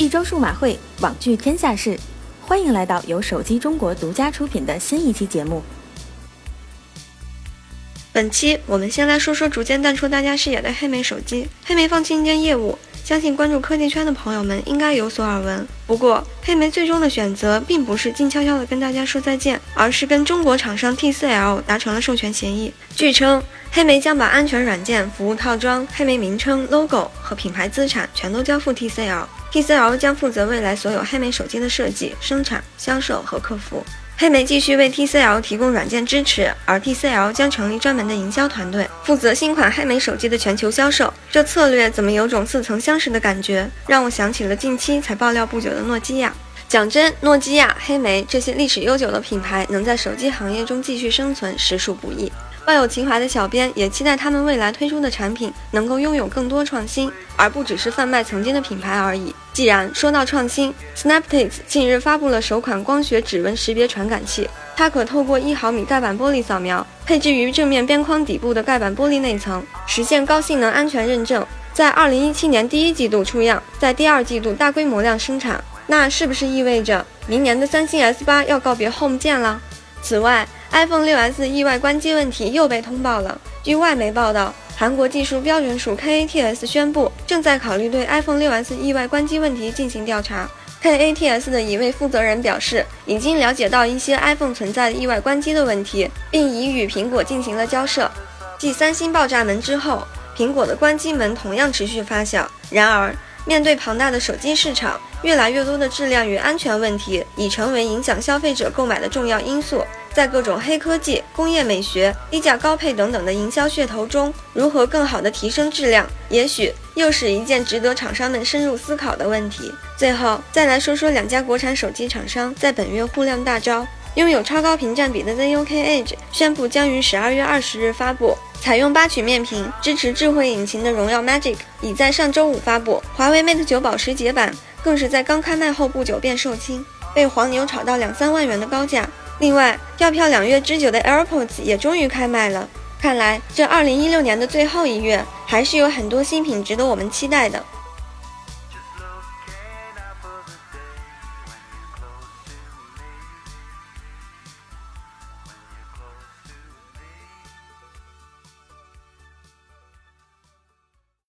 一周数码会，网聚天下事，欢迎来到由手机中国独家出品的新一期节目。本期我们先来说说逐渐淡出大家视野的黑莓手机。黑莓放弃硬件业务，相信关注科技圈的朋友们应该有所耳闻。不过，黑莓最终的选择并不是静悄悄地跟大家说再见，而是跟中国厂商 TCL 达成了授权协议。据称，黑莓将把安全软件、服务套装、黑莓名称、logo 和品牌资产全都交付 TCL，TCL 将负责未来所有黑莓手机的设计、生产、销售和客服。黑莓继续为 TCL 提供软件支持，而 TCL 将成立专门的营销团队，负责新款黑莓手机的全球销售。这策略怎么有种似曾相识的感觉？让我想起了近期才爆料不久的诺基亚。讲真，诺基亚、黑莓这些历史悠久的品牌能在手机行业中继续生存，实属不易。抱有情怀的小编也期待他们未来推出的产品能够拥有更多创新，而不只是贩卖曾经的品牌而已。既然说到创新，Snaptics 近日发布了首款光学指纹识别传感器，它可透过一毫米盖板玻璃扫描，配置于正面边框底部的盖板玻璃内层，实现高性能安全认证。在二零一七年第一季度出样，在第二季度大规模量生产。那是不是意味着明年的三星 S 八要告别 Home 键了？此外，iPhone 6s 意外关机问题又被通报了。据外媒报道，韩国技术标准署 KATS 宣布，正在考虑对 iPhone 6s 意外关机问题进行调查。KATS 的一位负责人表示，已经了解到一些 iPhone 存在的意外关机的问题，并已与苹果进行了交涉。继三星爆炸门之后，苹果的关机门同样持续发酵。然而，面对庞大的手机市场，越来越多的质量与安全问题已成为影响消费者购买的重要因素。在各种黑科技、工业美学、低价高配等等的营销噱头中，如何更好地提升质量，也许又是一件值得厂商们深入思考的问题。最后，再来说说两家国产手机厂商在本月互亮大招。拥有超高屏占比的 ZUK Edge 宣布将于十二月二十日发布，采用八曲面屏、支持智慧引擎的荣耀 Magic 已在上周五发布。华为 Mate 九保时捷版更是在刚开卖后不久便售罄，被黄牛炒到两三万元的高价。另外，调票两月之久的 AirPods 也终于开卖了。看来这二零一六年的最后一月，还是有很多新品值得我们期待的。